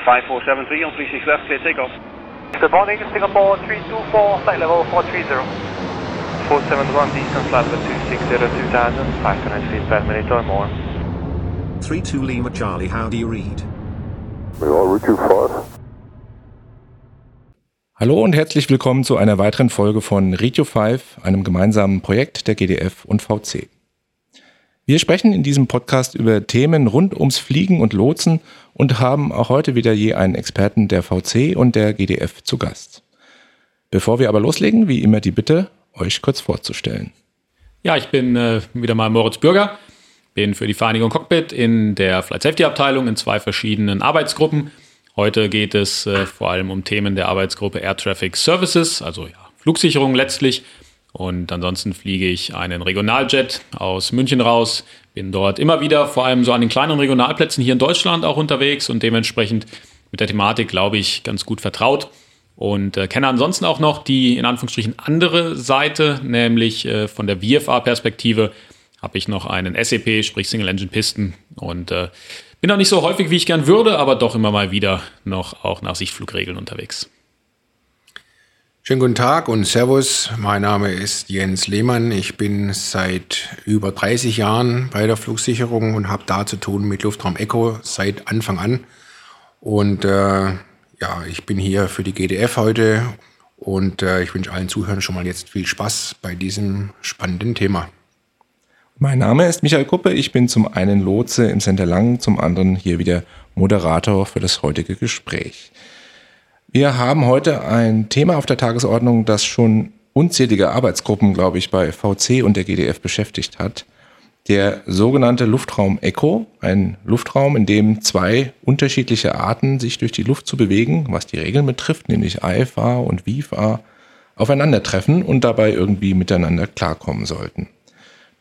5473 on 36 left, clear takeoff. Good morning, Singapore 324, flight level 430. 471 distance level 260 2000, 500 feet per minute or more. 32 Lima Charlie, how do you read? We are route 25. Hallo und herzlich willkommen zu einer weiteren Folge von Retio 5, einem gemeinsamen Projekt der GDF und VC. Wir sprechen in diesem Podcast über Themen rund ums Fliegen und Lotsen und haben auch heute wieder je einen Experten der VC und der GDF zu Gast. Bevor wir aber loslegen, wie immer die Bitte, euch kurz vorzustellen. Ja, ich bin äh, wieder mal Moritz Bürger, bin für die Vereinigung Cockpit in der Flight Safety Abteilung in zwei verschiedenen Arbeitsgruppen. Heute geht es äh, vor allem um Themen der Arbeitsgruppe Air Traffic Services, also ja, Flugsicherung letztlich. Und ansonsten fliege ich einen Regionaljet aus München raus, bin dort immer wieder vor allem so an den kleineren Regionalplätzen hier in Deutschland auch unterwegs und dementsprechend mit der Thematik, glaube ich, ganz gut vertraut. Und äh, kenne ansonsten auch noch die in Anführungsstrichen andere Seite, nämlich äh, von der VFA-Perspektive habe ich noch einen SEP, sprich Single Engine Pisten und äh, bin auch nicht so häufig, wie ich gern würde, aber doch immer mal wieder noch auch nach Sichtflugregeln unterwegs. Schönen guten Tag und Servus. Mein Name ist Jens Lehmann. Ich bin seit über 30 Jahren bei der Flugsicherung und habe da zu tun mit Luftraum Echo seit Anfang an. Und äh, ja, ich bin hier für die GDF heute und äh, ich wünsche allen Zuhörern schon mal jetzt viel Spaß bei diesem spannenden Thema. Mein Name ist Michael Kuppe. Ich bin zum einen Lotse im Center Lang, zum anderen hier wieder Moderator für das heutige Gespräch. Wir haben heute ein Thema auf der Tagesordnung, das schon unzählige Arbeitsgruppen, glaube ich, bei VC und der GDF beschäftigt hat. Der sogenannte Luftraum Echo, ein Luftraum, in dem zwei unterschiedliche Arten sich durch die Luft zu bewegen, was die Regeln betrifft, nämlich IFA und VFA, aufeinandertreffen und dabei irgendwie miteinander klarkommen sollten.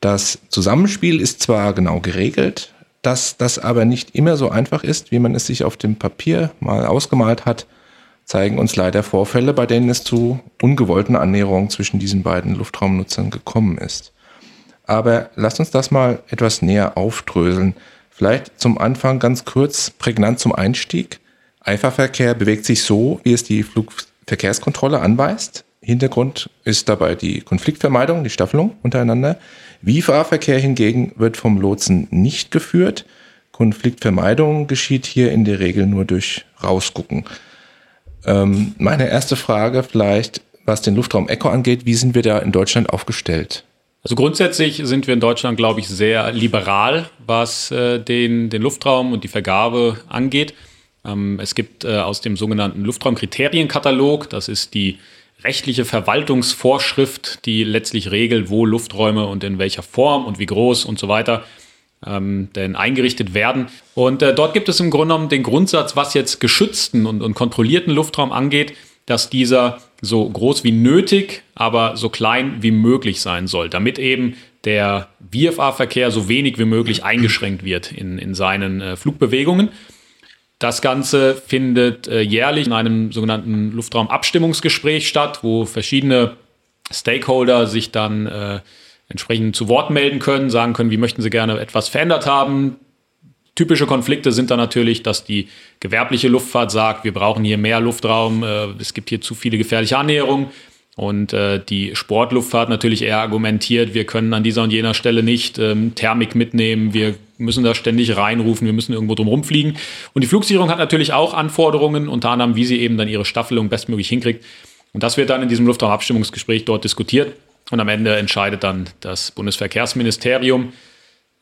Das Zusammenspiel ist zwar genau geregelt, dass das aber nicht immer so einfach ist, wie man es sich auf dem Papier mal ausgemalt hat, zeigen uns leider Vorfälle, bei denen es zu ungewollten Annäherungen zwischen diesen beiden Luftraumnutzern gekommen ist. Aber lasst uns das mal etwas näher aufdröseln. Vielleicht zum Anfang ganz kurz, prägnant zum Einstieg. Eiferverkehr bewegt sich so, wie es die Flugverkehrskontrolle anweist. Hintergrund ist dabei die Konfliktvermeidung, die Staffelung untereinander. Wie-Fahrverkehr hingegen wird vom Lotsen nicht geführt. Konfliktvermeidung geschieht hier in der Regel nur durch Rausgucken. Ähm, meine erste Frage vielleicht, was den Luftraum Echo angeht, wie sind wir da in Deutschland aufgestellt? Also grundsätzlich sind wir in Deutschland, glaube ich, sehr liberal, was äh, den, den Luftraum und die Vergabe angeht. Ähm, es gibt äh, aus dem sogenannten Luftraumkriterienkatalog, das ist die rechtliche Verwaltungsvorschrift, die letztlich regelt, wo Lufträume und in welcher Form und wie groß und so weiter ähm, denn eingerichtet werden. Und äh, dort gibt es im Grunde genommen den Grundsatz, was jetzt geschützten und, und kontrollierten Luftraum angeht, dass dieser so groß wie nötig, aber so klein wie möglich sein soll, damit eben der VFA-Verkehr so wenig wie möglich eingeschränkt wird in, in seinen äh, Flugbewegungen. Das Ganze findet äh, jährlich in einem sogenannten Luftraumabstimmungsgespräch statt, wo verschiedene Stakeholder sich dann äh, entsprechend zu Wort melden können, sagen können, wie möchten sie gerne etwas verändert haben. Typische Konflikte sind dann natürlich, dass die gewerbliche Luftfahrt sagt, wir brauchen hier mehr Luftraum, äh, es gibt hier zu viele gefährliche Annäherungen. Und äh, die Sportluftfahrt natürlich eher argumentiert, wir können an dieser und jener Stelle nicht ähm, Thermik mitnehmen, wir müssen da ständig reinrufen, wir müssen irgendwo drum rumfliegen. Und die Flugsicherung hat natürlich auch Anforderungen, unter anderem, wie sie eben dann ihre Staffelung bestmöglich hinkriegt. Und das wird dann in diesem Luftraumabstimmungsgespräch dort diskutiert. Und am Ende entscheidet dann das Bundesverkehrsministerium.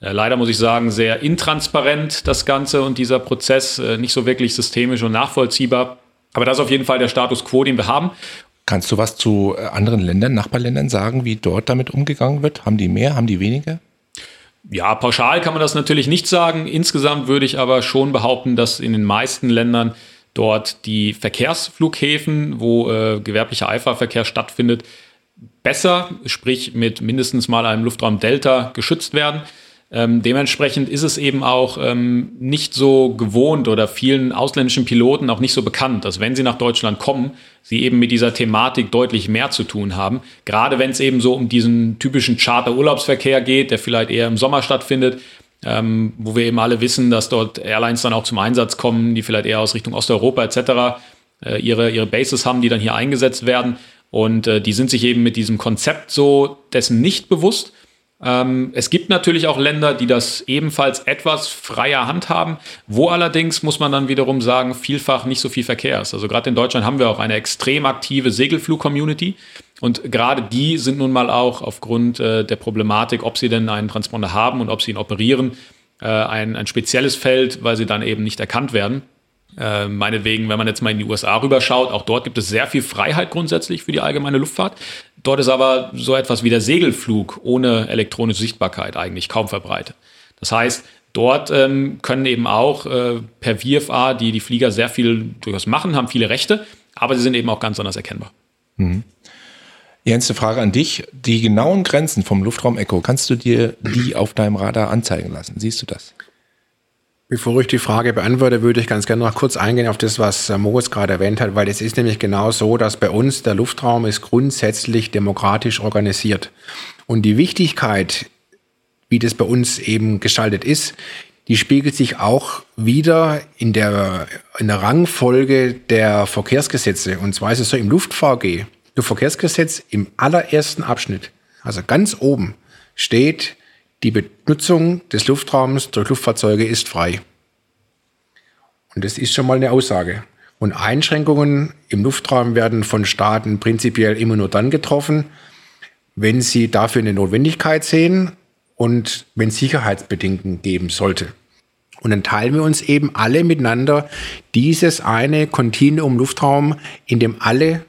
Äh, leider muss ich sagen, sehr intransparent das Ganze und dieser Prozess, äh, nicht so wirklich systemisch und nachvollziehbar. Aber das ist auf jeden Fall der Status quo, den wir haben. Kannst du was zu äh, anderen Ländern, Nachbarländern sagen, wie dort damit umgegangen wird? Haben die mehr, haben die weniger? Ja, pauschal kann man das natürlich nicht sagen. Insgesamt würde ich aber schon behaupten, dass in den meisten Ländern dort die Verkehrsflughäfen, wo äh, gewerblicher Eiferverkehr stattfindet, besser, sprich mit mindestens mal einem Luftraum Delta geschützt werden. Ähm, dementsprechend ist es eben auch ähm, nicht so gewohnt oder vielen ausländischen Piloten auch nicht so bekannt, dass wenn sie nach Deutschland kommen, sie eben mit dieser Thematik deutlich mehr zu tun haben. Gerade wenn es eben so um diesen typischen Charter-Urlaubsverkehr geht, der vielleicht eher im Sommer stattfindet, ähm, wo wir eben alle wissen, dass dort Airlines dann auch zum Einsatz kommen, die vielleicht eher aus Richtung Osteuropa etc. Äh, ihre, ihre Bases haben, die dann hier eingesetzt werden. Und äh, die sind sich eben mit diesem Konzept so dessen nicht bewusst. Ähm, es gibt natürlich auch Länder, die das ebenfalls etwas freier handhaben, wo allerdings, muss man dann wiederum sagen, vielfach nicht so viel Verkehr ist. Also gerade in Deutschland haben wir auch eine extrem aktive Segelflug-Community. Und gerade die sind nun mal auch aufgrund äh, der Problematik, ob sie denn einen Transponder haben und ob sie ihn operieren, äh, ein, ein spezielles Feld, weil sie dann eben nicht erkannt werden. Äh, meinetwegen, wenn man jetzt mal in die USA rüberschaut, auch dort gibt es sehr viel Freiheit grundsätzlich für die allgemeine Luftfahrt. Dort ist aber so etwas wie der Segelflug ohne elektronische Sichtbarkeit eigentlich kaum verbreitet. Das heißt, dort ähm, können eben auch äh, per VFA die, die Flieger sehr viel durchaus machen, haben viele Rechte, aber sie sind eben auch ganz anders erkennbar. Mhm. Jens, eine Frage an dich. Die genauen Grenzen vom Luftraum Echo, kannst du dir die auf deinem Radar anzeigen lassen? Siehst du das? Bevor ich die Frage beantworte, würde ich ganz gerne noch kurz eingehen auf das, was äh, Moritz gerade erwähnt hat, weil es ist nämlich genau so, dass bei uns der Luftraum ist grundsätzlich demokratisch organisiert. Und die Wichtigkeit, wie das bei uns eben gestaltet ist, die spiegelt sich auch wieder in der, in der Rangfolge der Verkehrsgesetze. Und zwar ist es so im Luft-VG. Luftverkehrsgesetz im allerersten Abschnitt, also ganz oben, steht, die Benutzung des Luftraums durch Luftfahrzeuge ist frei. Und das ist schon mal eine Aussage. Und Einschränkungen im Luftraum werden von Staaten prinzipiell immer nur dann getroffen, wenn sie dafür eine Notwendigkeit sehen und wenn es Sicherheitsbedenken geben sollte. Und dann teilen wir uns eben alle miteinander dieses eine Kontinuum Luftraum, in dem alle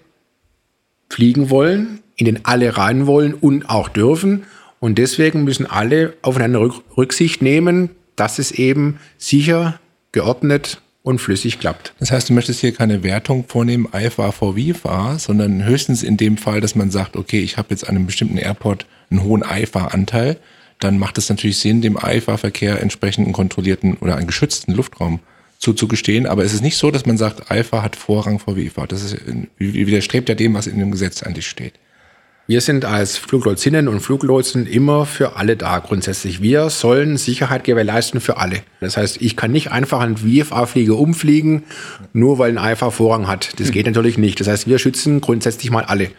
fliegen wollen, in den alle rein wollen und auch dürfen. Und deswegen müssen alle aufeinander Rücksicht nehmen, dass es eben sicher, geordnet und flüssig klappt. Das heißt, du möchtest hier keine Wertung vornehmen, IFA vor VFA, sondern höchstens in dem Fall, dass man sagt, okay, ich habe jetzt an einem bestimmten Airport einen hohen IFA-Anteil, dann macht es natürlich Sinn, dem IFA-Verkehr entsprechend einen kontrollierten oder einen geschützten Luftraum zuzugestehen. Aber es ist nicht so, dass man sagt, Alpha hat Vorrang vor WIFA. Das ist, widerstrebt ja dem, was in dem Gesetz eigentlich steht. Wir sind als Fluglotsinnen und Fluglotsen immer für alle da grundsätzlich. Wir sollen Sicherheit gewährleisten für alle. Das heißt, ich kann nicht einfach einen VFA-Flieger umfliegen, nur weil ein IFA Vorrang hat. Das geht natürlich nicht. Das heißt, wir schützen grundsätzlich mal alle.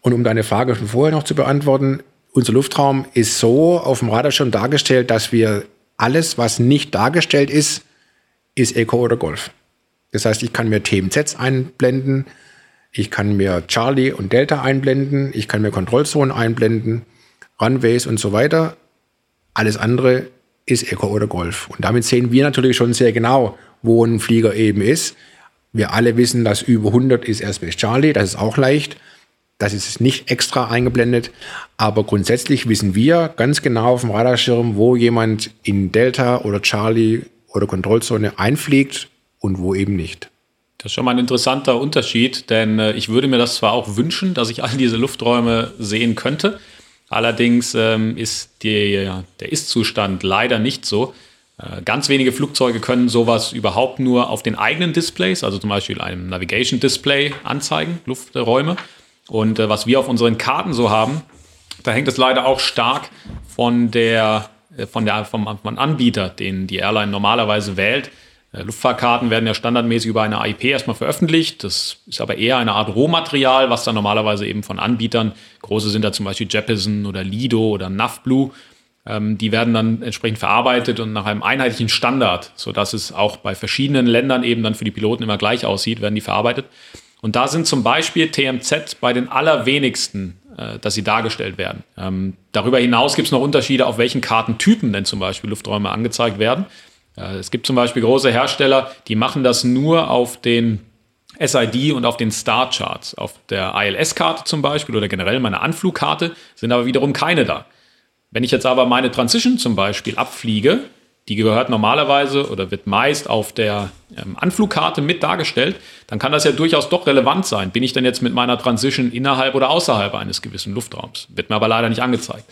Und um deine Frage von vorher noch zu beantworten, unser Luftraum ist so auf dem Radar schon dargestellt, dass wir alles, was nicht dargestellt ist, ist Echo oder Golf. Das heißt, ich kann mir TMZs einblenden, ich kann mir Charlie und Delta einblenden, ich kann mir Kontrollzonen einblenden, Runways und so weiter. Alles andere ist Echo oder Golf. Und damit sehen wir natürlich schon sehr genau, wo ein Flieger eben ist. Wir alle wissen, dass über 100 ist Airspace Charlie, das ist auch leicht. Das ist nicht extra eingeblendet. Aber grundsätzlich wissen wir ganz genau auf dem Radarschirm, wo jemand in Delta oder Charlie oder Kontrollzone einfliegt und wo eben nicht. Das ist schon mal ein interessanter Unterschied, denn äh, ich würde mir das zwar auch wünschen, dass ich all diese Lufträume sehen könnte. Allerdings ähm, ist die, der Ist-Zustand leider nicht so. Äh, ganz wenige Flugzeuge können sowas überhaupt nur auf den eigenen Displays, also zum Beispiel einem Navigation Display, anzeigen, Lufträume. Und äh, was wir auf unseren Karten so haben, da hängt es leider auch stark von der äh, von der, vom, vom Anbieter, den die Airline normalerweise wählt. Äh, Luftfahrkarten werden ja standardmäßig über eine AIP erstmal veröffentlicht. Das ist aber eher eine Art Rohmaterial, was dann normalerweise eben von Anbietern, große sind da zum Beispiel Jeppesen oder Lido oder Navblue, ähm, die werden dann entsprechend verarbeitet und nach einem einheitlichen Standard, sodass es auch bei verschiedenen Ländern eben dann für die Piloten immer gleich aussieht, werden die verarbeitet. Und da sind zum Beispiel TMZ bei den allerwenigsten äh, dass sie dargestellt werden. Ähm, darüber hinaus gibt es noch Unterschiede, auf welchen Kartentypen denn zum Beispiel Lufträume angezeigt werden. Es gibt zum Beispiel große Hersteller, die machen das nur auf den SID und auf den Star-Charts. Auf der ILS-Karte zum Beispiel oder generell meine Anflugkarte sind aber wiederum keine da. Wenn ich jetzt aber meine Transition zum Beispiel abfliege, die gehört normalerweise oder wird meist auf der ähm, Anflugkarte mit dargestellt, dann kann das ja durchaus doch relevant sein. Bin ich denn jetzt mit meiner Transition innerhalb oder außerhalb eines gewissen Luftraums? Wird mir aber leider nicht angezeigt.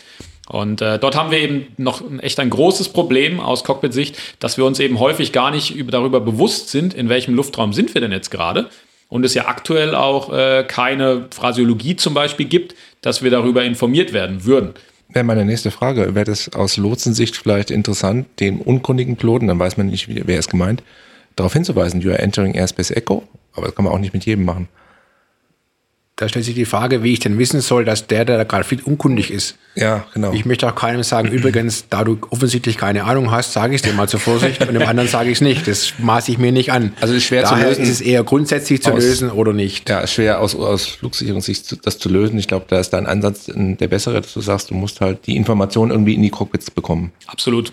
Und äh, dort haben wir eben noch echt ein großes Problem aus Cockpit-Sicht, dass wir uns eben häufig gar nicht über, darüber bewusst sind, in welchem Luftraum sind wir denn jetzt gerade. Und es ja aktuell auch äh, keine Phrasiologie zum Beispiel gibt, dass wir darüber informiert werden würden. Wäre meine nächste Frage. Wäre das aus Lotsensicht vielleicht interessant, den unkundigen Piloten, dann weiß man nicht, wer es gemeint, darauf hinzuweisen, you are entering Airspace Echo, aber das kann man auch nicht mit jedem machen. Da stellt sich die Frage, wie ich denn wissen soll, dass der, der da gerade viel unkundig ist. Ja, genau. Ich möchte auch keinem sagen, übrigens, da du offensichtlich keine Ahnung hast, sage ich es dir mal zur Vorsicht und dem anderen sage ich es nicht. Das maße ich mir nicht an. Also ist schwer Daher zu lösen. ist es eher grundsätzlich zu Aus- lösen oder nicht. Ja, ist schwer aus, aus Flugsicherungssicht zu- das zu lösen. Ich glaube, da ist dein Ansatz der bessere, dass du sagst, du musst halt die Informationen irgendwie in die Cockpits bekommen. Absolut.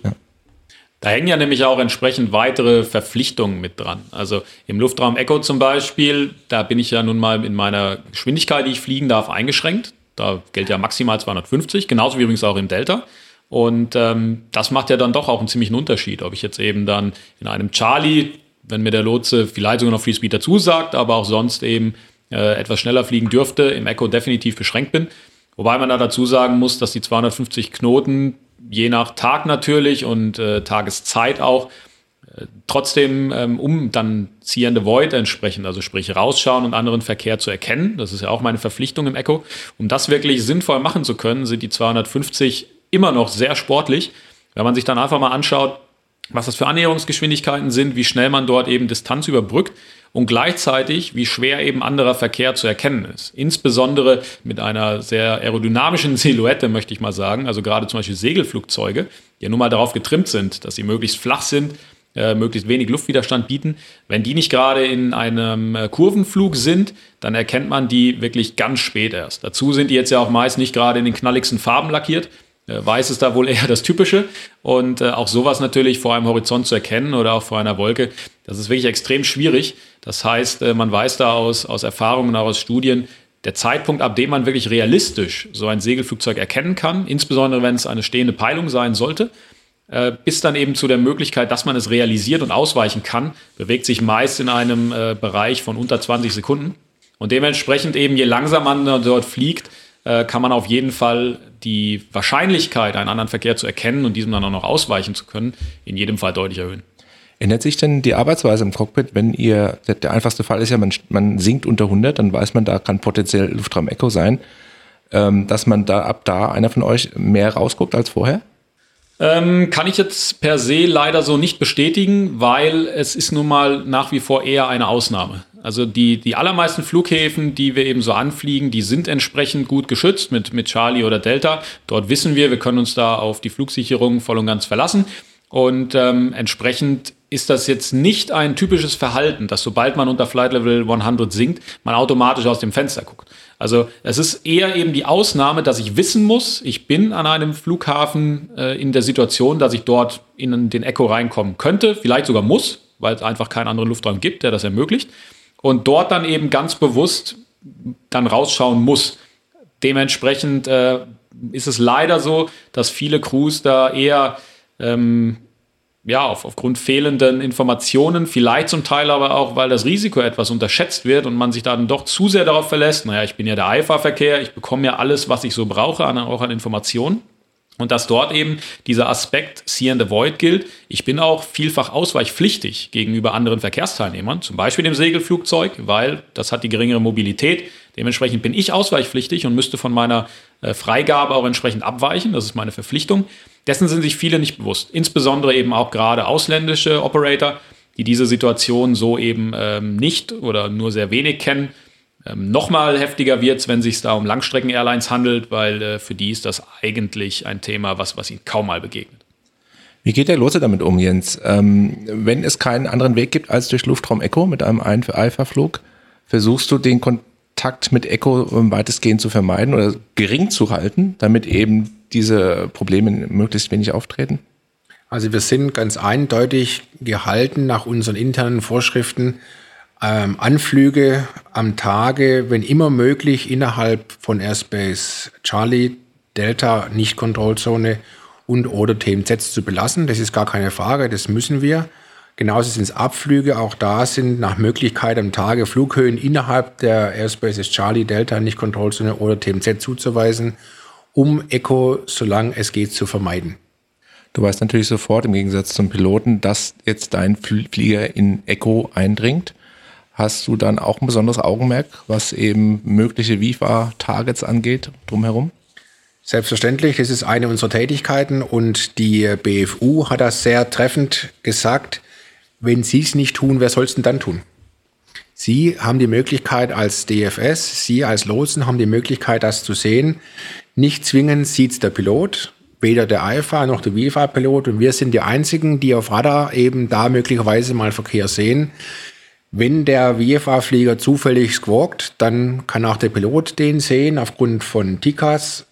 Da hängen ja nämlich auch entsprechend weitere Verpflichtungen mit dran. Also im Luftraum Echo zum Beispiel, da bin ich ja nun mal in meiner Geschwindigkeit, die ich fliegen darf, eingeschränkt. Da gilt ja maximal 250, genauso wie übrigens auch im Delta. Und ähm, das macht ja dann doch auch einen ziemlichen Unterschied, ob ich jetzt eben dann in einem Charlie, wenn mir der Lotse vielleicht sogar noch Free Speed dazu sagt, aber auch sonst eben äh, etwas schneller fliegen dürfte, im Echo definitiv beschränkt bin. Wobei man da dazu sagen muss, dass die 250 Knoten je nach Tag natürlich und äh, Tageszeit auch äh, trotzdem, ähm, um dann ziehende Void entsprechend, also sprich rausschauen und anderen Verkehr zu erkennen, das ist ja auch meine Verpflichtung im Echo, um das wirklich sinnvoll machen zu können, sind die 250 immer noch sehr sportlich. Wenn man sich dann einfach mal anschaut, was das für Annäherungsgeschwindigkeiten sind, wie schnell man dort eben Distanz überbrückt und gleichzeitig, wie schwer eben anderer Verkehr zu erkennen ist. Insbesondere mit einer sehr aerodynamischen Silhouette, möchte ich mal sagen. Also gerade zum Beispiel Segelflugzeuge, die ja nun mal darauf getrimmt sind, dass sie möglichst flach sind, äh, möglichst wenig Luftwiderstand bieten. Wenn die nicht gerade in einem äh, Kurvenflug sind, dann erkennt man die wirklich ganz spät erst. Dazu sind die jetzt ja auch meist nicht gerade in den knalligsten Farben lackiert. Äh, Weiß ist da wohl eher das Typische. Und äh, auch sowas natürlich vor einem Horizont zu erkennen oder auch vor einer Wolke, das ist wirklich extrem schwierig. Das heißt, äh, man weiß da aus, aus Erfahrungen, auch aus Studien, der Zeitpunkt, ab dem man wirklich realistisch so ein Segelflugzeug erkennen kann, insbesondere wenn es eine stehende Peilung sein sollte, äh, bis dann eben zu der Möglichkeit, dass man es realisiert und ausweichen kann, bewegt sich meist in einem äh, Bereich von unter 20 Sekunden. Und dementsprechend eben, je langsamer man dort fliegt, äh, kann man auf jeden Fall die Wahrscheinlichkeit, einen anderen Verkehr zu erkennen und diesem dann auch noch ausweichen zu können, in jedem Fall deutlich erhöhen. Ändert sich denn die Arbeitsweise im Cockpit, wenn ihr, der, der einfachste Fall ist ja, man, man sinkt unter 100, dann weiß man, da kann potenziell Luftraum Echo sein, ähm, dass man da ab da einer von euch mehr rausguckt als vorher? Ähm, kann ich jetzt per se leider so nicht bestätigen, weil es ist nun mal nach wie vor eher eine Ausnahme. Also die, die allermeisten Flughäfen, die wir eben so anfliegen, die sind entsprechend gut geschützt mit, mit Charlie oder Delta. Dort wissen wir, wir können uns da auf die Flugsicherung voll und ganz verlassen. Und ähm, entsprechend ist das jetzt nicht ein typisches Verhalten, dass sobald man unter Flight Level 100 sinkt, man automatisch aus dem Fenster guckt. Also es ist eher eben die Ausnahme, dass ich wissen muss, ich bin an einem Flughafen äh, in der Situation, dass ich dort in den Echo reinkommen könnte, vielleicht sogar muss, weil es einfach keinen anderen Luftraum gibt, der das ermöglicht. Und dort dann eben ganz bewusst dann rausschauen muss. Dementsprechend äh, ist es leider so, dass viele Crews da eher ähm, ja, auf, aufgrund fehlenden Informationen, vielleicht zum Teil aber auch, weil das Risiko etwas unterschätzt wird und man sich dann doch zu sehr darauf verlässt, naja, ich bin ja der Eiferverkehr, ich bekomme ja alles, was ich so brauche, auch an Informationen. Und dass dort eben dieser Aspekt See and Avoid gilt. Ich bin auch vielfach ausweichpflichtig gegenüber anderen Verkehrsteilnehmern, zum Beispiel dem Segelflugzeug, weil das hat die geringere Mobilität. Dementsprechend bin ich ausweichpflichtig und müsste von meiner äh, Freigabe auch entsprechend abweichen. Das ist meine Verpflichtung. Dessen sind sich viele nicht bewusst. Insbesondere eben auch gerade ausländische Operator, die diese Situation so eben ähm, nicht oder nur sehr wenig kennen. Ähm, Nochmal heftiger wird es, wenn es sich da um Langstrecken-Airlines handelt, weil äh, für die ist das eigentlich ein Thema, was, was ihnen kaum mal begegnet. Wie geht der Lotse damit um, Jens? Ähm, wenn es keinen anderen Weg gibt als durch Luftraum Echo mit einem Alpha-Flug, versuchst du den Kontakt mit Echo ähm, weitestgehend zu vermeiden oder gering zu halten, damit eben diese Probleme möglichst wenig auftreten? Also wir sind ganz eindeutig gehalten nach unseren internen Vorschriften, ähm, Anflüge am Tage, wenn immer möglich, innerhalb von Airspace Charlie, Delta, Nicht-Kontrollzone und oder TMZ zu belassen. Das ist gar keine Frage, das müssen wir. Genauso sind es Abflüge, auch da sind nach Möglichkeit am Tage Flughöhen innerhalb der Airspaces Charlie, Delta, Nicht-Kontrollzone oder TMZ zuzuweisen, um Echo, solange es geht, zu vermeiden. Du weißt natürlich sofort, im Gegensatz zum Piloten, dass jetzt dein Flieger in Echo eindringt. Hast du dann auch ein besonderes Augenmerk, was eben mögliche VIFA-Targets angeht, drumherum? Selbstverständlich, das ist eine unserer Tätigkeiten und die BFU hat das sehr treffend gesagt. Wenn Sie es nicht tun, wer soll es denn dann tun? Sie haben die Möglichkeit als DFS, Sie als Lotsen haben die Möglichkeit, das zu sehen. Nicht zwingend sieht es der Pilot, weder der IFA noch der WIFA-Pilot. Und wir sind die Einzigen, die auf Radar eben da möglicherweise mal Verkehr sehen. Wenn der WFA-Flieger zufällig squawkt, dann kann auch der Pilot den sehen aufgrund von TICAS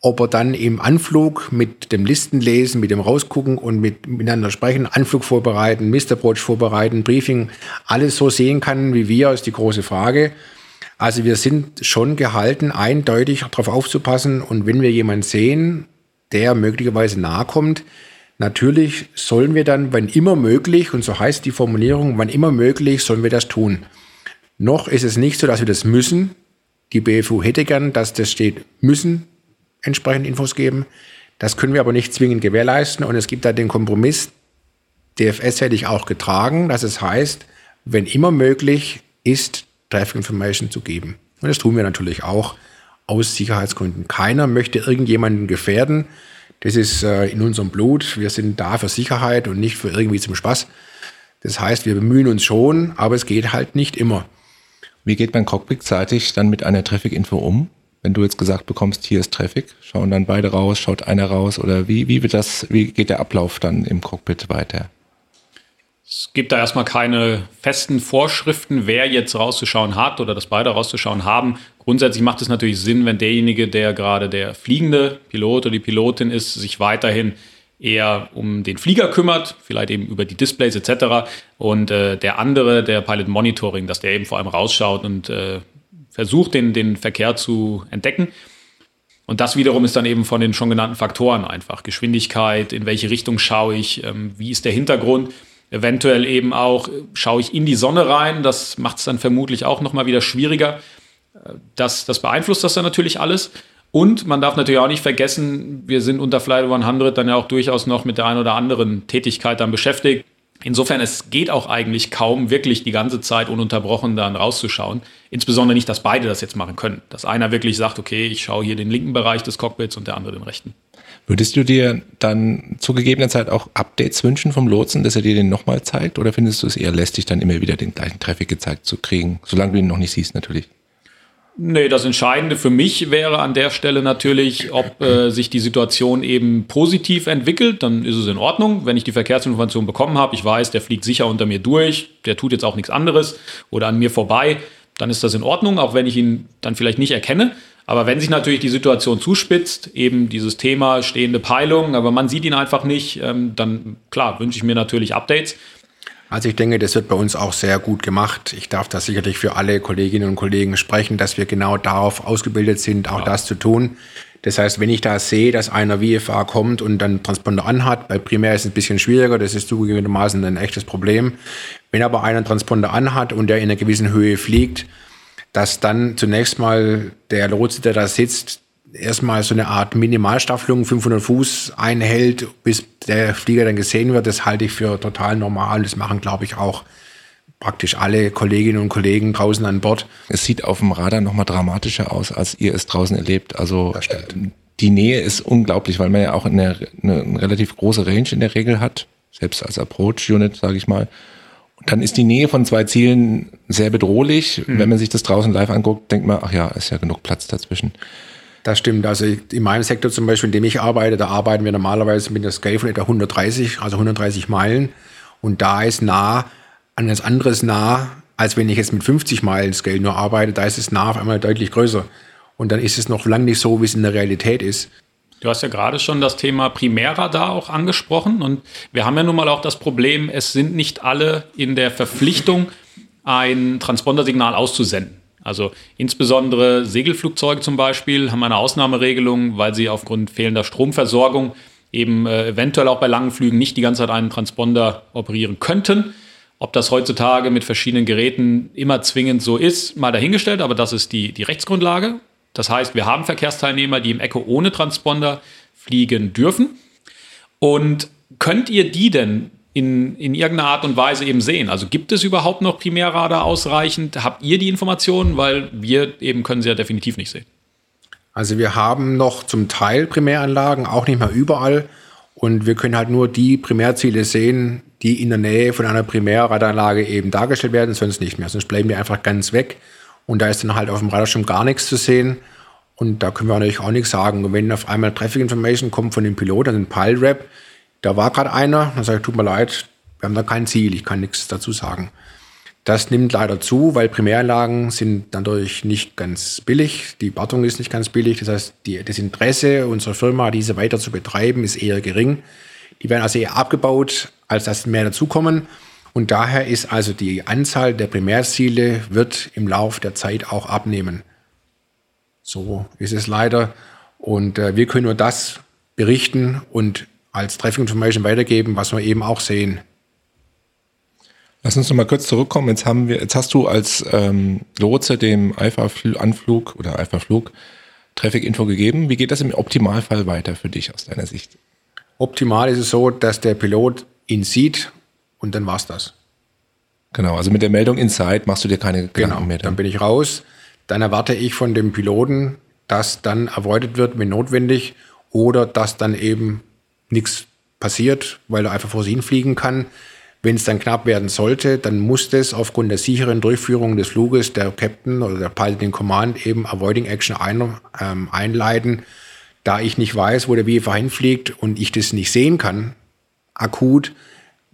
ob er dann im Anflug mit dem Listenlesen, mit dem Rausgucken und mit miteinander sprechen, Anflug vorbereiten, Mr. Approach vorbereiten, Briefing, alles so sehen kann wie wir, ist die große Frage. Also wir sind schon gehalten, eindeutig darauf aufzupassen und wenn wir jemanden sehen, der möglicherweise nahe kommt, natürlich sollen wir dann, wenn immer möglich, und so heißt die Formulierung, wann immer möglich, sollen wir das tun. Noch ist es nicht so, dass wir das müssen. Die BFU hätte gern, dass das steht müssen, entsprechend Infos geben. Das können wir aber nicht zwingend gewährleisten und es gibt da den Kompromiss, DFS hätte ich auch getragen, dass es heißt, wenn immer möglich ist, Traffic Information zu geben. Und das tun wir natürlich auch aus Sicherheitsgründen. Keiner möchte irgendjemanden gefährden. Das ist äh, in unserem Blut. Wir sind da für Sicherheit und nicht für irgendwie zum Spaß. Das heißt, wir bemühen uns schon, aber es geht halt nicht immer. Wie geht man cockpitseitig dann mit einer Traffic-Info um? wenn du jetzt gesagt bekommst, hier ist Traffic, schauen dann beide raus, schaut einer raus oder wie, wie wird das, wie geht der Ablauf dann im Cockpit weiter? Es gibt da erstmal keine festen Vorschriften, wer jetzt rauszuschauen hat oder dass beide rauszuschauen haben. Grundsätzlich macht es natürlich Sinn, wenn derjenige, der gerade der fliegende Pilot oder die Pilotin ist, sich weiterhin eher um den Flieger kümmert, vielleicht eben über die Displays etc. Und äh, der andere, der Pilot Monitoring, dass der eben vor allem rausschaut und äh, versucht, den, den Verkehr zu entdecken. Und das wiederum ist dann eben von den schon genannten Faktoren einfach. Geschwindigkeit, in welche Richtung schaue ich, ähm, wie ist der Hintergrund. Eventuell eben auch, schaue ich in die Sonne rein. Das macht es dann vermutlich auch nochmal wieder schwieriger. Äh, das, das beeinflusst das dann natürlich alles. Und man darf natürlich auch nicht vergessen, wir sind unter Flight 100 dann ja auch durchaus noch mit der einen oder anderen Tätigkeit dann beschäftigt. Insofern, es geht auch eigentlich kaum wirklich die ganze Zeit ununterbrochen dann rauszuschauen. Insbesondere nicht, dass beide das jetzt machen können. Dass einer wirklich sagt, okay, ich schaue hier den linken Bereich des Cockpits und der andere den rechten. Würdest du dir dann zu gegebener Zeit auch Updates wünschen vom Lotsen, dass er dir den nochmal zeigt? Oder findest du es eher lästig, dann immer wieder den gleichen Traffic gezeigt zu kriegen? Solange du ihn noch nicht siehst, natürlich. Nee, das Entscheidende für mich wäre an der Stelle natürlich, ob äh, sich die Situation eben positiv entwickelt, dann ist es in Ordnung. Wenn ich die Verkehrsinformation bekommen habe, ich weiß, der fliegt sicher unter mir durch, der tut jetzt auch nichts anderes oder an mir vorbei, dann ist das in Ordnung, auch wenn ich ihn dann vielleicht nicht erkenne. Aber wenn sich natürlich die Situation zuspitzt, eben dieses Thema stehende Peilung, aber man sieht ihn einfach nicht, ähm, dann klar, wünsche ich mir natürlich Updates. Also ich denke, das wird bei uns auch sehr gut gemacht. Ich darf da sicherlich für alle Kolleginnen und Kollegen sprechen, dass wir genau darauf ausgebildet sind, auch ja. das zu tun. Das heißt, wenn ich da sehe, dass einer VFA kommt und dann Transponder anhat, bei Primär ist es ein bisschen schwieriger, das ist zugegebenermaßen ein echtes Problem. Wenn aber einer Transponder anhat und der in einer gewissen Höhe fliegt, dass dann zunächst mal der Lotse, der da sitzt, erstmal so eine Art Minimalstaffelung, 500 Fuß einhält, bis der Flieger dann gesehen wird, das halte ich für total normal. Das machen, glaube ich, auch praktisch alle Kolleginnen und Kollegen draußen an Bord. Es sieht auf dem Radar nochmal dramatischer aus, als ihr es draußen erlebt. Also die Nähe ist unglaublich, weil man ja auch eine, eine, eine relativ große Range in der Regel hat, selbst als Approach-Unit, sage ich mal. Und dann ist die Nähe von zwei Zielen sehr bedrohlich. Mhm. Wenn man sich das draußen live anguckt, denkt man, ach ja, ist ja genug Platz dazwischen. Das stimmt. Also in meinem Sektor zum Beispiel, in dem ich arbeite, da arbeiten wir normalerweise mit einer Scale von etwa 130, also 130 Meilen. Und da ist nah an das anderes nah, als wenn ich jetzt mit 50 Meilen Scale nur arbeite. Da ist es nah auf einmal deutlich größer. Und dann ist es noch lange nicht so, wie es in der Realität ist. Du hast ja gerade schon das Thema Primärradar auch angesprochen. Und wir haben ja nun mal auch das Problem, es sind nicht alle in der Verpflichtung, ein Transpondersignal auszusenden. Also insbesondere Segelflugzeuge zum Beispiel haben eine Ausnahmeregelung, weil sie aufgrund fehlender Stromversorgung eben äh, eventuell auch bei langen Flügen nicht die ganze Zeit einen Transponder operieren könnten. Ob das heutzutage mit verschiedenen Geräten immer zwingend so ist, mal dahingestellt, aber das ist die, die Rechtsgrundlage. Das heißt, wir haben Verkehrsteilnehmer, die im Echo ohne Transponder fliegen dürfen. Und könnt ihr die denn in, in irgendeiner Art und Weise eben sehen. Also gibt es überhaupt noch Primärradar ausreichend? Habt ihr die Informationen? Weil wir eben können sie ja definitiv nicht sehen. Also wir haben noch zum Teil Primäranlagen, auch nicht mehr überall. Und wir können halt nur die Primärziele sehen, die in der Nähe von einer Primärradaranlage eben dargestellt werden, sonst nicht mehr. Sonst bleiben die einfach ganz weg. Und da ist dann halt auf dem Radarschirm gar nichts zu sehen. Und da können wir natürlich auch nichts sagen. Und wenn auf einmal Traffic Information kommt von dem Pilot, also ein Pile-Rap, da war gerade einer, dann sage ich, tut mir leid, wir haben da kein Ziel, ich kann nichts dazu sagen. Das nimmt leider zu, weil Primäranlagen sind dadurch nicht ganz billig. Die Wartung ist nicht ganz billig. Das heißt, die, das Interesse unserer Firma, diese weiter zu betreiben, ist eher gering. Die werden also eher abgebaut, als dass mehr dazukommen. Und daher ist also die Anzahl der Primärziele wird im Laufe der Zeit auch abnehmen. So ist es leider. Und äh, wir können nur das berichten und als Traffic Information weitergeben, was wir eben auch sehen. Lass uns noch mal kurz zurückkommen. Jetzt haben wir, jetzt hast du als ähm, Lotse dem Alpha-Anflug oder Alpha-Flug Traffic-Info gegeben. Wie geht das im Optimalfall weiter für dich aus deiner Sicht? Optimal ist es so, dass der Pilot ihn sieht und dann war's das. Genau, also mit der Meldung Inside machst du dir keine Gedanken Genau, mehr. dann bin ich raus. Dann erwarte ich von dem Piloten, dass dann avoided wird, wenn notwendig, oder dass dann eben nichts passiert, weil er einfach vor sie hinfliegen kann. Wenn es dann knapp werden sollte, dann muss das aufgrund der sicheren Durchführung des Fluges der Captain oder der Pilot in Command eben Avoiding Action ein, ähm, einleiten. Da ich nicht weiß, wo der WFA hinfliegt und ich das nicht sehen kann, akut,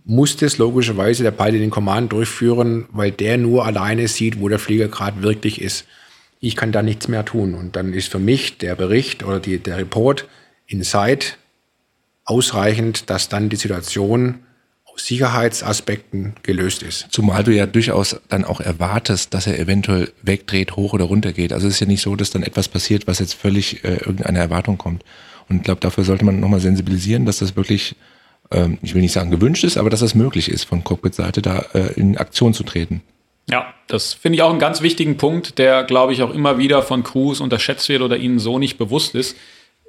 muss das logischerweise der Pilot in Command durchführen, weil der nur alleine sieht, wo der Flieger gerade wirklich ist. Ich kann da nichts mehr tun. Und dann ist für mich der Bericht oder die, der Report in Sight ausreichend, dass dann die Situation aus Sicherheitsaspekten gelöst ist. Zumal du ja durchaus dann auch erwartest, dass er eventuell wegdreht, hoch oder runter geht. Also es ist ja nicht so, dass dann etwas passiert, was jetzt völlig äh, irgendeiner Erwartung kommt. Und ich glaube, dafür sollte man nochmal sensibilisieren, dass das wirklich, ähm, ich will nicht sagen gewünscht ist, aber dass das möglich ist, von Cockpit-Seite da äh, in Aktion zu treten. Ja, das finde ich auch einen ganz wichtigen Punkt, der, glaube ich, auch immer wieder von Crews unterschätzt wird oder ihnen so nicht bewusst ist.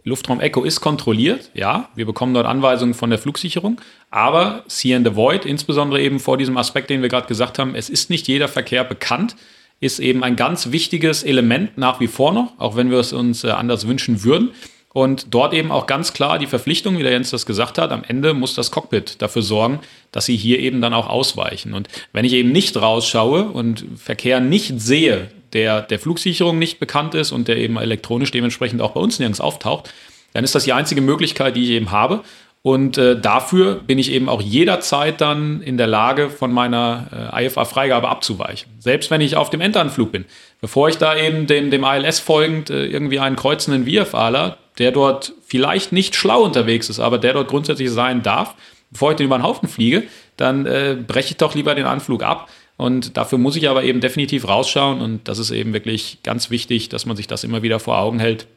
Luftraum Echo ist kontrolliert, ja, wir bekommen dort Anweisungen von der Flugsicherung, aber See and Avoid, insbesondere eben vor diesem Aspekt, den wir gerade gesagt haben, es ist nicht jeder Verkehr bekannt, ist eben ein ganz wichtiges Element nach wie vor noch, auch wenn wir es uns äh, anders wünschen würden. Und dort eben auch ganz klar die Verpflichtung, wie der Jens das gesagt hat, am Ende muss das Cockpit dafür sorgen, dass sie hier eben dann auch ausweichen. Und wenn ich eben nicht rausschaue und Verkehr nicht sehe, der der Flugsicherung nicht bekannt ist und der eben elektronisch dementsprechend auch bei uns nirgends auftaucht, dann ist das die einzige Möglichkeit, die ich eben habe. Und äh, dafür bin ich eben auch jederzeit dann in der Lage, von meiner äh, IFA-Freigabe abzuweichen. Selbst wenn ich auf dem Endanflug bin. Bevor ich da eben dem, dem ILS folgend äh, irgendwie einen kreuzenden VFAler, der dort vielleicht nicht schlau unterwegs ist, aber der dort grundsätzlich sein darf, bevor ich den über den Haufen fliege, dann äh, breche ich doch lieber den Anflug ab. Und dafür muss ich aber eben definitiv rausschauen. Und das ist eben wirklich ganz wichtig, dass man sich das immer wieder vor Augen hält,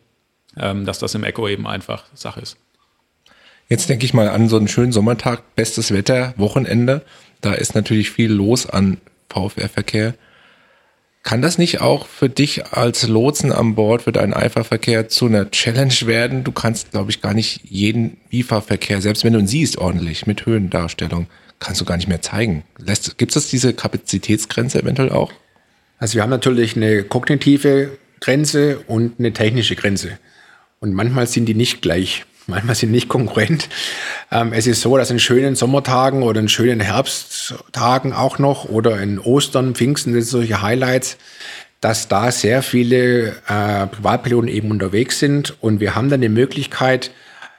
ähm, dass das im Echo eben einfach Sache ist. Jetzt denke ich mal an so einen schönen Sommertag, bestes Wetter, Wochenende. Da ist natürlich viel los an VFR-Verkehr. Kann das nicht auch für dich als Lotsen an Bord für deinen Eiferverkehr zu einer Challenge werden? Du kannst, glaube ich, gar nicht jeden IFA-Verkehr, selbst wenn du ihn siehst ordentlich mit Höhendarstellung, kannst du gar nicht mehr zeigen. Gibt es diese Kapazitätsgrenze eventuell auch? Also wir haben natürlich eine kognitive Grenze und eine technische Grenze. Und manchmal sind die nicht gleich. Manchmal sind nicht konkurrent. Ähm, es ist so, dass in schönen Sommertagen oder in schönen Herbsttagen auch noch oder in Ostern, Pfingsten, sind solche Highlights, dass da sehr viele äh, Privatpiloten eben unterwegs sind. Und wir haben dann die Möglichkeit,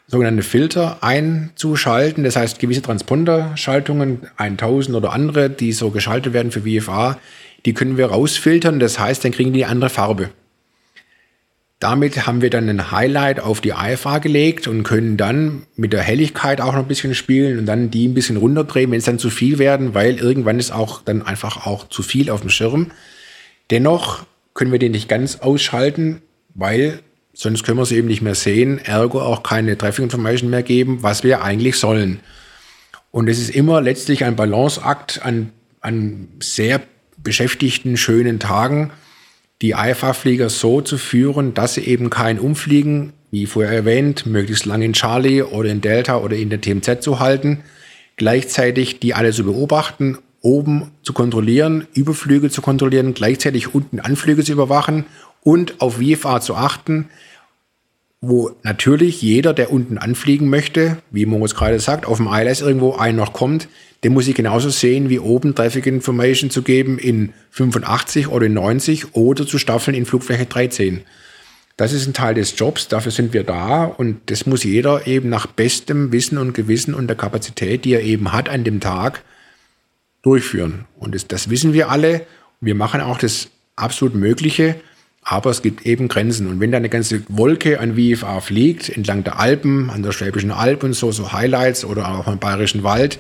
sogenannte Filter einzuschalten. Das heißt, gewisse Transponderschaltungen, 1000 oder andere, die so geschaltet werden für VFA, die können wir rausfiltern. Das heißt, dann kriegen die eine andere Farbe. Damit haben wir dann ein Highlight auf die IFA gelegt und können dann mit der Helligkeit auch noch ein bisschen spielen und dann die ein bisschen runterdrehen, wenn es dann zu viel werden, weil irgendwann ist auch dann einfach auch zu viel auf dem Schirm. Dennoch können wir den nicht ganz ausschalten, weil sonst können wir sie eben nicht mehr sehen, ergo auch keine Traffic Information mehr geben, was wir eigentlich sollen. Und es ist immer letztlich ein Balanceakt an, an sehr beschäftigten, schönen Tagen, die IFA-Flieger so zu führen, dass sie eben kein Umfliegen, wie vorher erwähnt, möglichst lang in Charlie oder in Delta oder in der TMZ zu halten, gleichzeitig die alle zu beobachten, oben zu kontrollieren, Überflüge zu kontrollieren, gleichzeitig unten Anflüge zu überwachen und auf VFA zu achten wo natürlich jeder, der unten anfliegen möchte, wie Moritz gerade sagt, auf dem ILS irgendwo ein noch kommt, den muss ich genauso sehen, wie oben Traffic Information zu geben in 85 oder in 90 oder zu staffeln in Flugfläche 13. Das ist ein Teil des Jobs, dafür sind wir da und das muss jeder eben nach bestem Wissen und Gewissen und der Kapazität, die er eben hat an dem Tag, durchführen. Und das, das wissen wir alle. Wir machen auch das absolut Mögliche, aber es gibt eben Grenzen. Und wenn da eine ganze Wolke an VFA fliegt, entlang der Alpen, an der Schwäbischen Alb und so, so Highlights oder auch im Bayerischen Wald,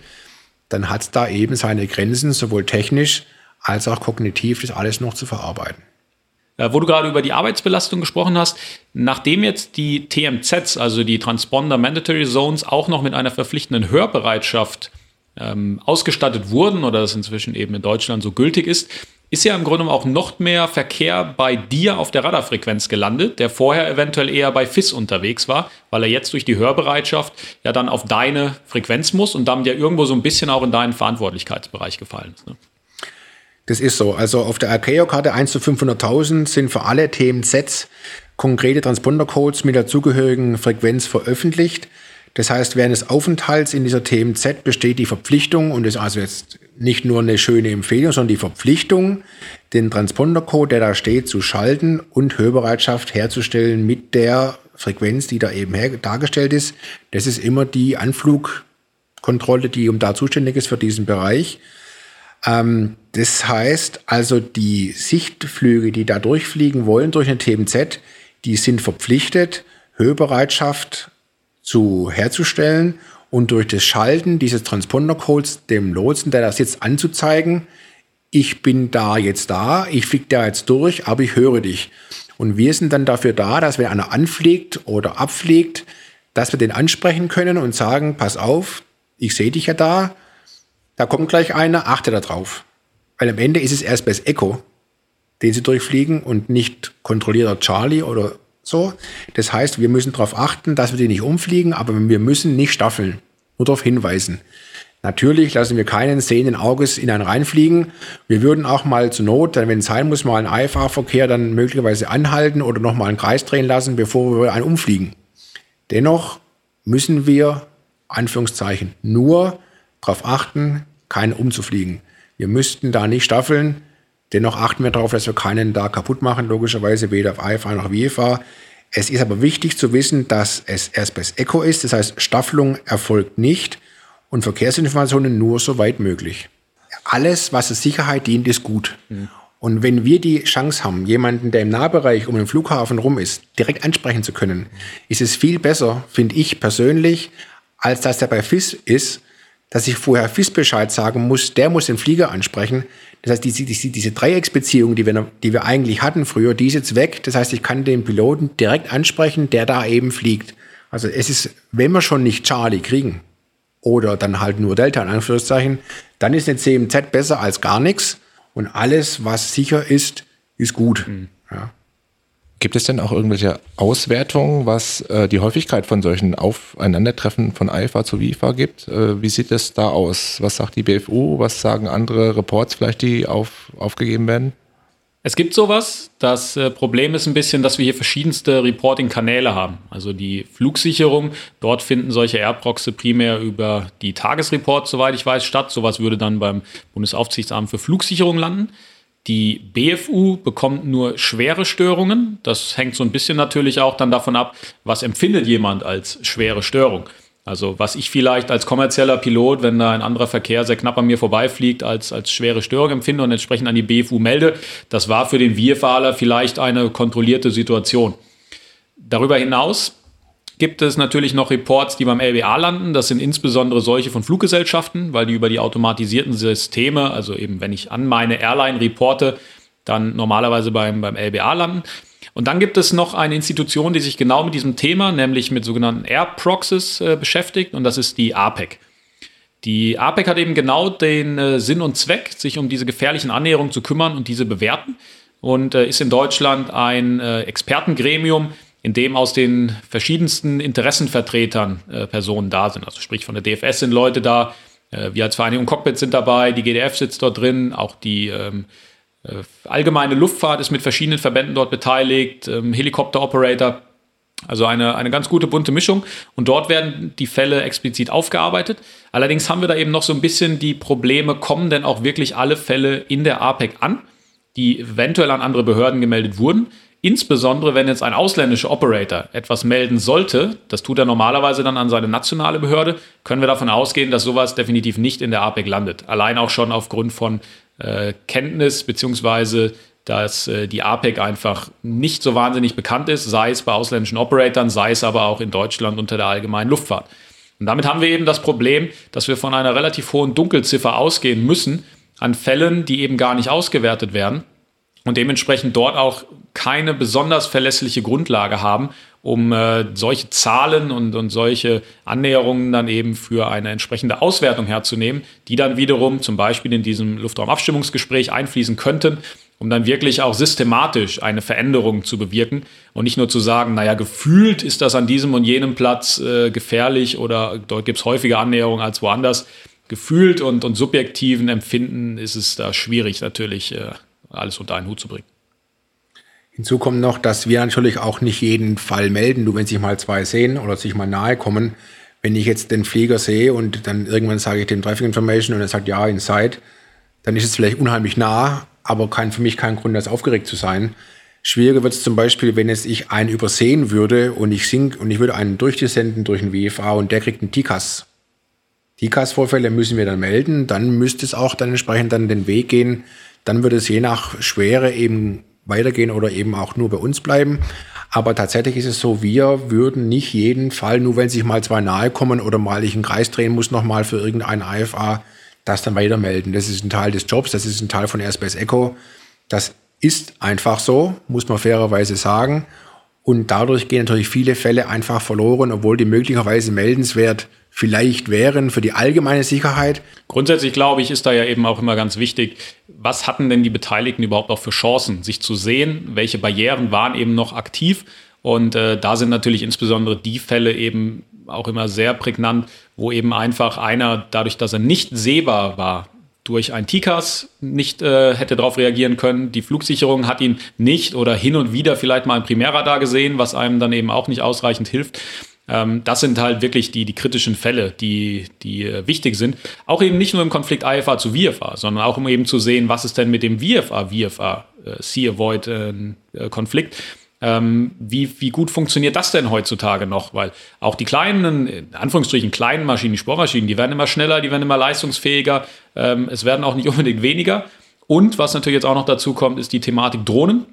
dann hat es da eben seine Grenzen, sowohl technisch als auch kognitiv, das alles noch zu verarbeiten. Wo du gerade über die Arbeitsbelastung gesprochen hast, nachdem jetzt die TMZs, also die Transponder Mandatory Zones, auch noch mit einer verpflichtenden Hörbereitschaft ähm, ausgestattet wurden oder das inzwischen eben in Deutschland so gültig ist, ist ja im Grunde auch noch mehr Verkehr bei dir auf der Radarfrequenz gelandet, der vorher eventuell eher bei FIS unterwegs war, weil er jetzt durch die Hörbereitschaft ja dann auf deine Frequenz muss und damit ja irgendwo so ein bisschen auch in deinen Verantwortlichkeitsbereich gefallen ist. Ne? Das ist so. Also auf der Arceo-Karte 1 zu 500.000 sind für alle Themensets konkrete Transponder-Codes mit der zugehörigen Frequenz veröffentlicht. Das heißt, während des Aufenthalts in dieser TMZ besteht die Verpflichtung, und das also jetzt nicht nur eine schöne Empfehlung, sondern die Verpflichtung, den Transponder-Code, der da steht, zu schalten und Hörbereitschaft herzustellen mit der Frequenz, die da eben dargestellt ist. Das ist immer die Anflugkontrolle, die um da zuständig ist für diesen Bereich. Ähm, das heißt also, die Sichtflüge, die da durchfliegen wollen durch eine TMZ, die sind verpflichtet, Höhebereitschaft zu herzustellen und durch das Schalten dieses Transponder-Codes dem Lotsen, der da sitzt, anzuzeigen, ich bin da jetzt da, ich fliege da jetzt durch, aber ich höre dich. Und wir sind dann dafür da, dass wenn einer anfliegt oder abfliegt, dass wir den ansprechen können und sagen, pass auf, ich sehe dich ja da, da kommt gleich einer, achte da drauf. Weil am Ende ist es erst bei Echo, den sie durchfliegen und nicht kontrollierter Charlie oder so. Das heißt, wir müssen darauf achten, dass wir die nicht umfliegen, aber wir müssen nicht staffeln. Nur darauf hinweisen. Natürlich lassen wir keinen sehenden Auges in einen reinfliegen. Wir würden auch mal zur Not, wenn es sein muss, mal einen IFA-Verkehr dann möglicherweise anhalten oder nochmal einen Kreis drehen lassen, bevor wir einen umfliegen. Dennoch müssen wir, Anführungszeichen, nur darauf achten, keinen umzufliegen. Wir müssten da nicht staffeln. Dennoch achten wir darauf, dass wir keinen da kaputt machen, logischerweise weder auf IFA noch VFA. Es ist aber wichtig zu wissen, dass es erst bei Echo ist. Das heißt, Staffelung erfolgt nicht und Verkehrsinformationen nur so weit möglich. Alles, was der Sicherheit dient, ist gut. Mhm. Und wenn wir die Chance haben, jemanden, der im Nahbereich um den Flughafen rum ist, direkt ansprechen zu können, ist es viel besser, finde ich persönlich, als dass der bei FIS ist dass ich vorher FIS Bescheid sagen muss, der muss den Flieger ansprechen. Das heißt, diese, diese, diese Dreiecksbeziehung, die wir, die wir eigentlich hatten früher, die ist jetzt weg. Das heißt, ich kann den Piloten direkt ansprechen, der da eben fliegt. Also es ist, wenn wir schon nicht Charlie kriegen oder dann halt nur Delta in Anführungszeichen, dann ist eine CMZ besser als gar nichts. Und alles, was sicher ist, ist gut. Mhm. Ja. Gibt es denn auch irgendwelche Auswertungen, was äh, die Häufigkeit von solchen Aufeinandertreffen von Alpha zu VIFA gibt? Äh, wie sieht es da aus? Was sagt die BFU? Was sagen andere Reports vielleicht, die auf, aufgegeben werden? Es gibt sowas. Das äh, Problem ist ein bisschen, dass wir hier verschiedenste Reporting-Kanäle haben. Also die Flugsicherung, dort finden solche Airproxe primär über die Tagesreports, soweit ich weiß, statt. Sowas würde dann beim Bundesaufsichtsamt für Flugsicherung landen. Die BFU bekommt nur schwere Störungen. Das hängt so ein bisschen natürlich auch dann davon ab, was empfindet jemand als schwere Störung. Also was ich vielleicht als kommerzieller Pilot, wenn da ein anderer Verkehr sehr knapp an mir vorbeifliegt, als, als schwere Störung empfinde und entsprechend an die BFU melde, das war für den Wir-Fahrer vielleicht eine kontrollierte Situation. Darüber hinaus gibt es natürlich noch Reports, die beim LBA landen. Das sind insbesondere solche von Fluggesellschaften, weil die über die automatisierten Systeme, also eben wenn ich an meine Airline reporte, dann normalerweise beim, beim LBA landen. Und dann gibt es noch eine Institution, die sich genau mit diesem Thema, nämlich mit sogenannten Air Proxies äh, beschäftigt, und das ist die APEC. Die APEC hat eben genau den äh, Sinn und Zweck, sich um diese gefährlichen Annäherungen zu kümmern und diese bewerten und äh, ist in Deutschland ein äh, Expertengremium, in dem aus den verschiedensten Interessenvertretern äh, Personen da sind. Also sprich von der DFS sind Leute da, äh, wir als Vereinigung Cockpit sind dabei, die GDF sitzt dort drin, auch die ähm, äh, allgemeine Luftfahrt ist mit verschiedenen Verbänden dort beteiligt, ähm, Helikopteroperator. Also eine, eine ganz gute bunte Mischung. Und dort werden die Fälle explizit aufgearbeitet. Allerdings haben wir da eben noch so ein bisschen die Probleme, kommen denn auch wirklich alle Fälle in der APEC an, die eventuell an andere Behörden gemeldet wurden. Insbesondere wenn jetzt ein ausländischer Operator etwas melden sollte, das tut er normalerweise dann an seine nationale Behörde, können wir davon ausgehen, dass sowas definitiv nicht in der APEC landet. Allein auch schon aufgrund von äh, Kenntnis beziehungsweise dass äh, die APEC einfach nicht so wahnsinnig bekannt ist, sei es bei ausländischen Operatoren, sei es aber auch in Deutschland unter der allgemeinen Luftfahrt. Und damit haben wir eben das Problem, dass wir von einer relativ hohen Dunkelziffer ausgehen müssen an Fällen, die eben gar nicht ausgewertet werden und dementsprechend dort auch keine besonders verlässliche Grundlage haben, um äh, solche Zahlen und, und solche Annäherungen dann eben für eine entsprechende Auswertung herzunehmen, die dann wiederum zum Beispiel in diesem Luftraumabstimmungsgespräch einfließen könnten, um dann wirklich auch systematisch eine Veränderung zu bewirken und nicht nur zu sagen, naja, gefühlt ist das an diesem und jenem Platz äh, gefährlich oder dort gibt es häufiger Annäherungen als woanders. Gefühlt und, und subjektiven Empfinden ist es da schwierig natürlich äh, alles unter einen Hut zu bringen. Hinzu kommt noch, dass wir natürlich auch nicht jeden Fall melden. Du, wenn sich mal zwei sehen oder sich mal nahe kommen, wenn ich jetzt den Flieger sehe und dann irgendwann sage ich dem Traffic Information und er sagt ja, inside, dann ist es vielleicht unheimlich nah, aber kein, für mich kein Grund, als aufgeregt zu sein. Schwieriger wird es zum Beispiel, wenn es ich einen übersehen würde und ich sink und ich würde einen durchdesenden durch den WFA und der kriegt einen TICAS. TICAS-Vorfälle müssen wir dann melden, dann müsste es auch dann entsprechend dann den Weg gehen, dann würde es je nach Schwere eben weitergehen oder eben auch nur bei uns bleiben. Aber tatsächlich ist es so, wir würden nicht jeden Fall, nur wenn sich mal zwei nahe kommen oder mal ich einen Kreis drehen muss, nochmal für irgendein IFA, das dann weitermelden. Das ist ein Teil des Jobs, das ist ein Teil von Airspace Echo. Das ist einfach so, muss man fairerweise sagen. Und dadurch gehen natürlich viele Fälle einfach verloren, obwohl die möglicherweise meldenswert vielleicht wären für die allgemeine Sicherheit. Grundsätzlich glaube ich, ist da ja eben auch immer ganz wichtig, was hatten denn die Beteiligten überhaupt auch für Chancen, sich zu sehen, welche Barrieren waren eben noch aktiv. Und äh, da sind natürlich insbesondere die Fälle eben auch immer sehr prägnant, wo eben einfach einer, dadurch, dass er nicht sehbar war, durch ein TICAS nicht äh, hätte darauf reagieren können. Die Flugsicherung hat ihn nicht oder hin und wieder vielleicht mal im Primärradar gesehen, was einem dann eben auch nicht ausreichend hilft. Ähm, das sind halt wirklich die, die kritischen Fälle, die, die äh, wichtig sind. Auch eben nicht nur im Konflikt IFA zu VFA, sondern auch um eben zu sehen, was ist denn mit dem VFA-VFA äh, Sea-Avoid-Konflikt. Äh, ähm, wie, wie gut funktioniert das denn heutzutage noch? Weil auch die kleinen, in Anführungsstrichen kleinen Maschinen, die Sportmaschinen, die werden immer schneller, die werden immer leistungsfähiger. Ähm, es werden auch nicht unbedingt weniger. Und was natürlich jetzt auch noch dazu kommt, ist die Thematik Drohnen.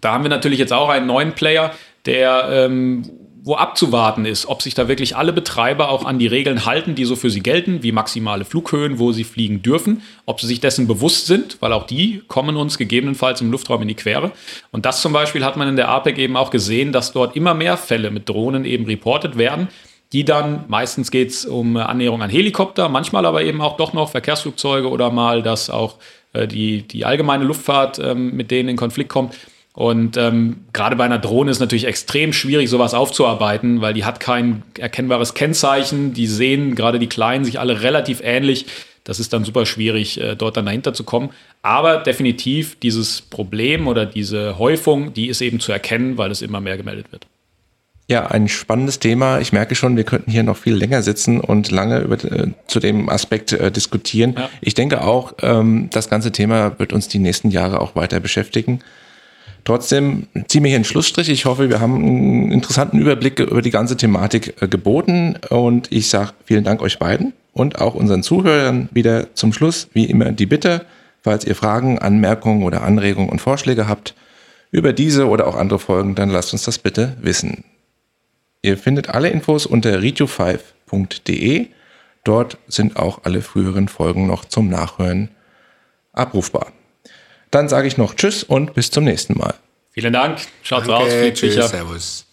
Da haben wir natürlich jetzt auch einen neuen Player, der ähm, wo abzuwarten ist, ob sich da wirklich alle Betreiber auch an die Regeln halten, die so für sie gelten, wie maximale Flughöhen, wo sie fliegen dürfen, ob sie sich dessen bewusst sind, weil auch die kommen uns gegebenenfalls im Luftraum in die Quere. Und das zum Beispiel hat man in der APEC eben auch gesehen, dass dort immer mehr Fälle mit Drohnen eben reportet werden, die dann, meistens geht es um Annäherung an Helikopter, manchmal aber eben auch doch noch Verkehrsflugzeuge oder mal, dass auch äh, die, die allgemeine Luftfahrt ähm, mit denen in Konflikt kommt und ähm, gerade bei einer Drohne ist natürlich extrem schwierig, sowas aufzuarbeiten, weil die hat kein erkennbares Kennzeichen. Die sehen gerade die Kleinen sich alle relativ ähnlich. Das ist dann super schwierig, äh, dort dann dahinter zu kommen. Aber definitiv dieses Problem oder diese Häufung, die ist eben zu erkennen, weil es immer mehr gemeldet wird. Ja, ein spannendes Thema. Ich merke schon, wir könnten hier noch viel länger sitzen und lange über, äh, zu dem Aspekt äh, diskutieren. Ja. Ich denke auch, ähm, das ganze Thema wird uns die nächsten Jahre auch weiter beschäftigen. Trotzdem ziehe mir hier einen Schlussstrich. Ich hoffe, wir haben einen interessanten Überblick über die ganze Thematik äh, geboten. Und ich sage vielen Dank euch beiden und auch unseren Zuhörern wieder zum Schluss, wie immer, die Bitte, falls ihr Fragen, Anmerkungen oder Anregungen und Vorschläge habt über diese oder auch andere Folgen, dann lasst uns das bitte wissen. Ihr findet alle Infos unter radio5.de. Dort sind auch alle früheren Folgen noch zum Nachhören abrufbar. Dann sage ich noch Tschüss und bis zum nächsten Mal. Vielen Dank. Schaut raus. Tschüss. Servus.